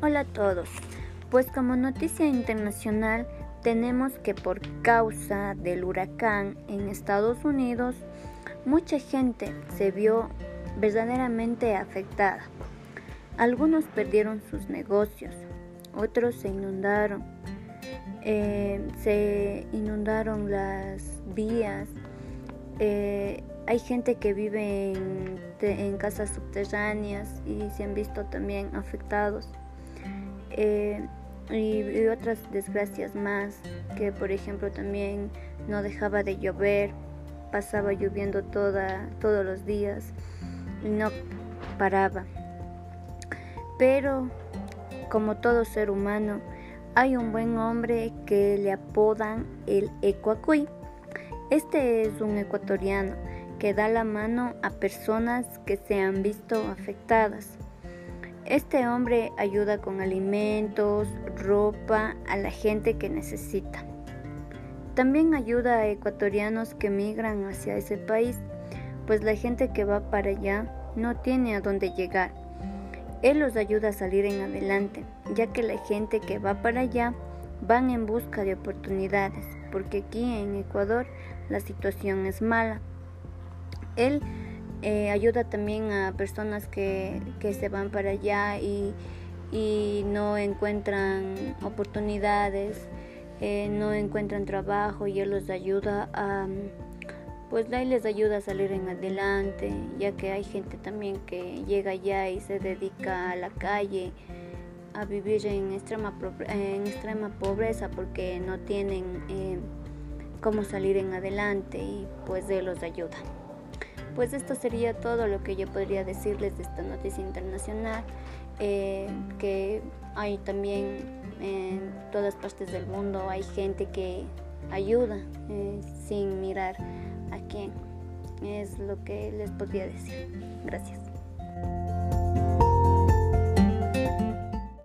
Hola a todos. Pues como noticia internacional tenemos que por causa del huracán en Estados Unidos, mucha gente se vio verdaderamente afectada. Algunos perdieron sus negocios, otros se inundaron, eh, se inundaron las vías. Eh, hay gente que vive en, casas subterráneas y se han visto también afectados. Eh, y, otras desgracias más, que por ejemplo también no dejaba de llover, pasaba lloviendo toda, todos los días y no paraba. Pero como todo ser humano, hay un buen hombre que le apodan el Ecuacuy. Este es un ecuatoriano que da la mano a personas que se han visto afectadas. Este hombre ayuda con alimentos, ropa a la gente que necesita. También ayuda a ecuatorianos que migran hacia ese país, pues la gente que va para allá no tiene a dónde llegar. Él los ayuda a salir en adelante, ya que la gente que va para allá van en busca de oportunidades, porque aquí en Ecuador la situación es mala. Él eh, ayuda también a personas que, se van para allá y, no encuentran oportunidades, eh, no encuentran trabajo y él los ayuda a, pues ahí les ayuda a salir en adelante, ya que hay gente también que llega allá y se dedica a la calle a vivir en extrema, en extrema pobreza porque no tienen eh, cómo salir en adelante y pues él los ayuda. Pues esto sería todo lo que yo podría decirles de esta noticia internacional, eh, que hay también en todas partes del mundo, hay gente que ayuda eh, sin mirar a quién. Es lo que les podría decir. Gracias.